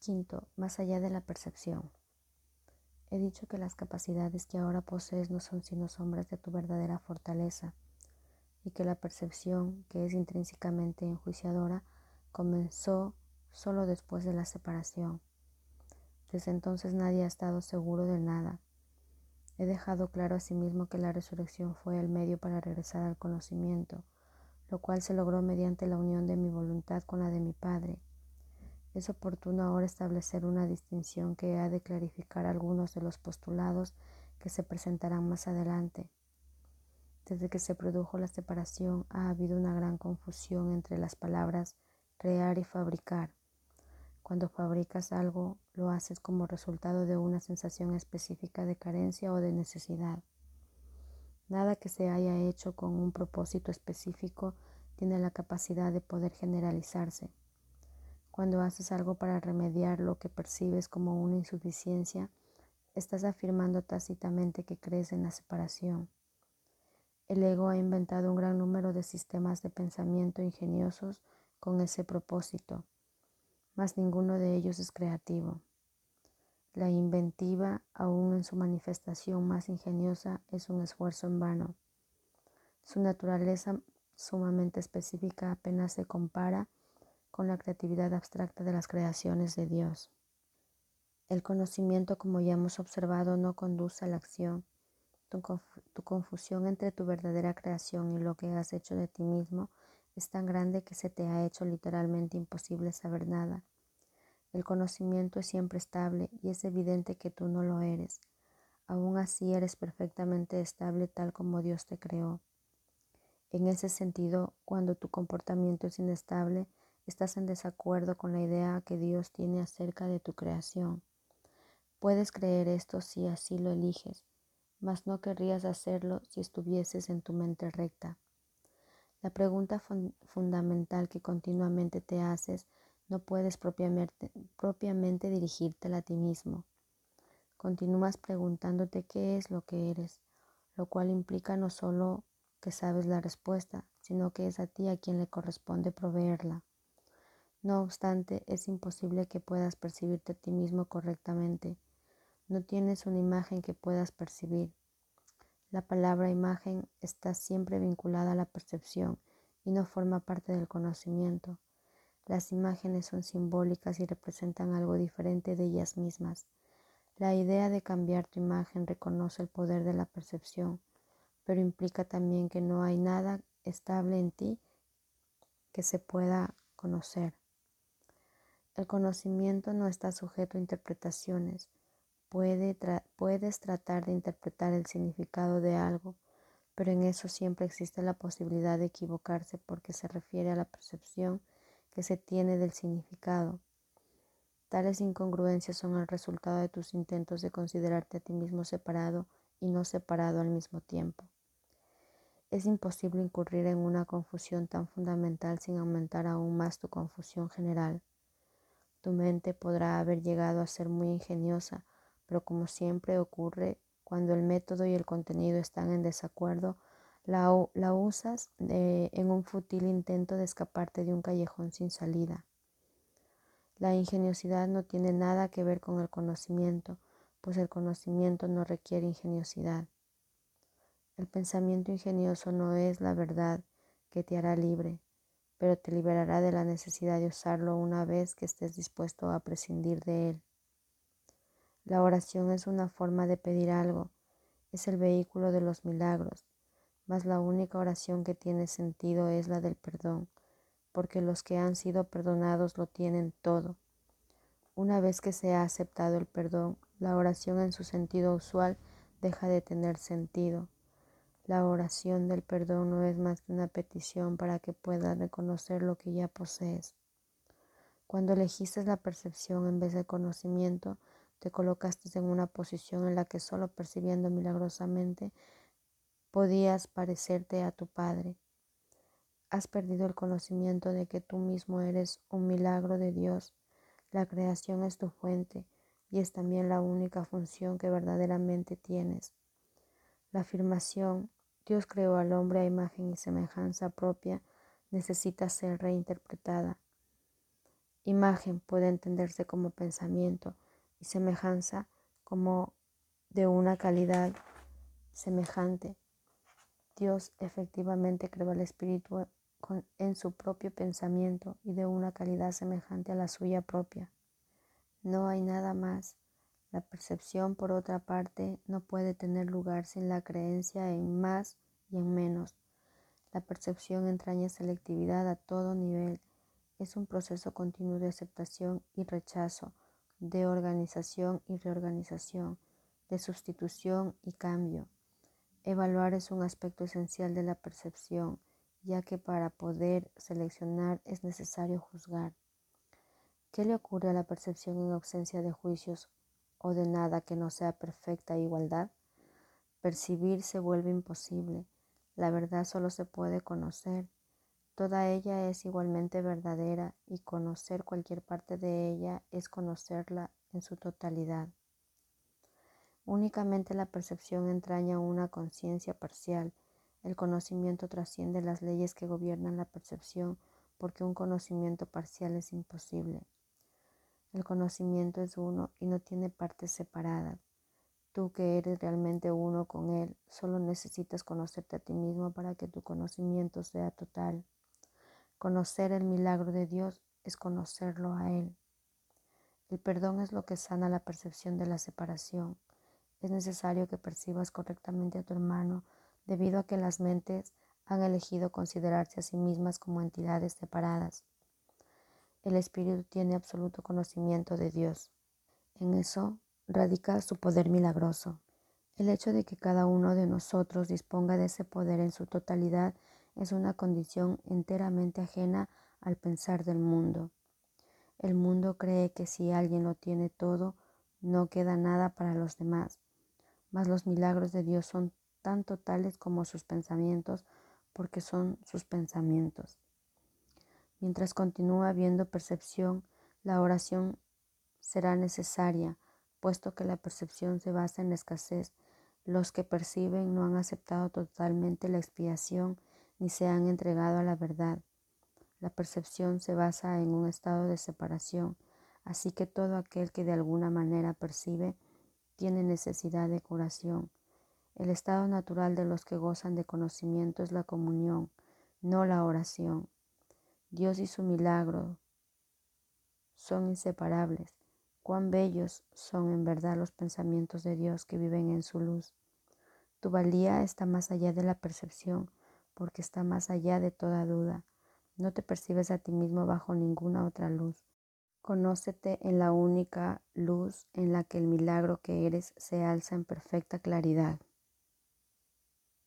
Quinto, más allá de la percepción. He dicho que las capacidades que ahora posees no son sino sombras de tu verdadera fortaleza y que la percepción, que es intrínsecamente enjuiciadora, comenzó solo después de la separación. Desde entonces nadie ha estado seguro de nada. He dejado claro asimismo que la resurrección fue el medio para regresar al conocimiento, lo cual se logró mediante la unión de mi voluntad con la de mi Padre. Es oportuno ahora establecer una distinción que ha de clarificar algunos de los postulados que se presentarán más adelante. Desde que se produjo la separación ha habido una gran confusión entre las palabras crear y fabricar. Cuando fabricas algo, lo haces como resultado de una sensación específica de carencia o de necesidad. Nada que se haya hecho con un propósito específico tiene la capacidad de poder generalizarse. Cuando haces algo para remediar lo que percibes como una insuficiencia, estás afirmando tácitamente que crees en la separación. El ego ha inventado un gran número de sistemas de pensamiento ingeniosos con ese propósito, mas ninguno de ellos es creativo. La inventiva, aun en su manifestación más ingeniosa, es un esfuerzo en vano. Su naturaleza sumamente específica apenas se compara con la creatividad abstracta de las creaciones de Dios. El conocimiento, como ya hemos observado, no conduce a la acción, tu, confusión entre tu verdadera creación y lo que has hecho de ti mismo es tan grande que se te ha hecho literalmente imposible saber nada. El conocimiento es siempre estable y es evidente que tú no lo eres. Aún así eres perfectamente estable tal como Dios te creó. En ese sentido, cuando tu comportamiento es inestable, estás en desacuerdo con la idea que Dios tiene acerca de tu creación. Puedes creer esto si así lo eliges, mas no querrías hacerlo si estuvieses en tu mente recta. La pregunta fundamental que continuamente te haces no puedes propiamente, propiamente dirigírtela a ti mismo. Continúas preguntándote qué es lo que eres, lo cual implica no solo que sabes la respuesta, sino que es a ti a quien le corresponde proveerla. No obstante, es imposible que puedas percibirte a ti mismo correctamente no tienes una imagen que puedas percibir. La palabra imagen está siempre vinculada a la percepción y no forma parte del conocimiento. Las imágenes son simbólicas y representan algo diferente de ellas mismas. La idea de cambiar tu imagen reconoce el poder de la percepción, pero implica también que no hay nada estable en ti que se pueda conocer. El conocimiento no está sujeto a interpretaciones, puedes tratar de interpretar el significado de algo, pero en eso siempre existe la posibilidad de equivocarse porque se refiere a la percepción que se tiene del significado. Tales incongruencias son el resultado de tus intentos de considerarte a ti mismo separado y no separado al mismo tiempo. Es imposible incurrir en una confusión tan fundamental sin aumentar aún más tu confusión general. Tu mente podrá haber llegado a ser muy ingeniosa, pero como siempre ocurre cuando el método y el contenido están en desacuerdo, la, usas en un fútil intento de escaparte de un callejón sin salida. La ingeniosidad no tiene nada que ver con el conocimiento, pues el conocimiento no requiere ingeniosidad. El pensamiento ingenioso no es la verdad que te hará libre, pero te liberará de la necesidad de usarlo una vez que estés dispuesto a prescindir de él. La oración es una forma de pedir algo, es el vehículo de los milagros, mas la única oración que tiene sentido es la del perdón, porque los que han sido perdonados lo tienen todo. Una vez que se ha aceptado el perdón, la oración en su sentido usual deja de tener sentido. La oración del perdón no es más que una petición para que puedas reconocer lo que ya posees. Cuando elegiste la percepción en vez del conocimiento, te colocaste en una posición en la que solo percibiendo milagrosamente podías parecerte a tu Padre. Has perdido el conocimiento de que tú mismo eres un milagro de Dios. La creación es tu fuente y es también la única función que verdaderamente tienes. La afirmación, Dios creó al hombre a imagen y semejanza propia, necesita ser reinterpretada Imagen puede entenderse como pensamiento y semejanza como de una calidad semejante. Dios efectivamente creó al espíritu en su propio pensamiento y de una calidad semejante a la suya propia. No hay nada más. La percepción, por otra parte, no puede tener lugar sin la creencia en más y en menos. La percepción entraña selectividad a todo nivel. Es un proceso continuo de aceptación y rechazo, de organización y reorganización, de sustitución y cambio. Evaluar es un aspecto esencial de la percepción ya que para poder seleccionar es necesario juzgar. ¿Qué le ocurre a la percepción en ausencia de juicios o de nada que no sea perfecta igualdad? Percibir se vuelve imposible. La verdad solo se puede conocer. Toda ella es igualmente verdadera y conocer cualquier parte de ella es conocerla en su totalidad. Únicamente la percepción entraña una conciencia parcial el conocimiento trasciende las leyes que gobiernan la percepción porque un conocimiento parcial es imposible. El conocimiento es uno y no tiene partes separadas. Tú que eres realmente uno con Él, solo necesitas conocerte a ti mismo para que tu conocimiento sea total. Conocer el milagro de Dios es conocerlo a Él. El perdón es lo que sana la percepción de la separación. Es necesario que percibas correctamente a tu hermano debido a que las mentes han elegido considerarse a sí mismas como entidades separadas. El espíritu tiene absoluto conocimiento de Dios. En eso radica su poder milagroso. El hecho de que cada uno de nosotros disponga de ese poder en su totalidad es una condición enteramente ajena al pensar del mundo. El mundo cree que si alguien lo tiene todo, no queda nada para los demás, mas los milagros de Dios son tan totales como sus pensamientos, porque son sus pensamientos. Mientras continúa habiendo percepción, la oración será necesaria, puesto que la percepción se basa en la escasez. Los que perciben no han aceptado totalmente la expiación ni se han entregado a la verdad. La percepción se basa en un estado de separación, así que todo aquel que de alguna manera percibe tiene necesidad de curación. El estado natural de los que gozan de conocimiento es la comunión, no la oración. Dios y su milagro son inseparables. Cuán bellos son en verdad los pensamientos de Dios que viven en su luz. Tu valía está más allá de la percepción, porque está más allá de toda duda. No te percibes a ti mismo bajo ninguna otra luz. Conócete en la única luz en la que el milagro que eres se alza en perfecta claridad.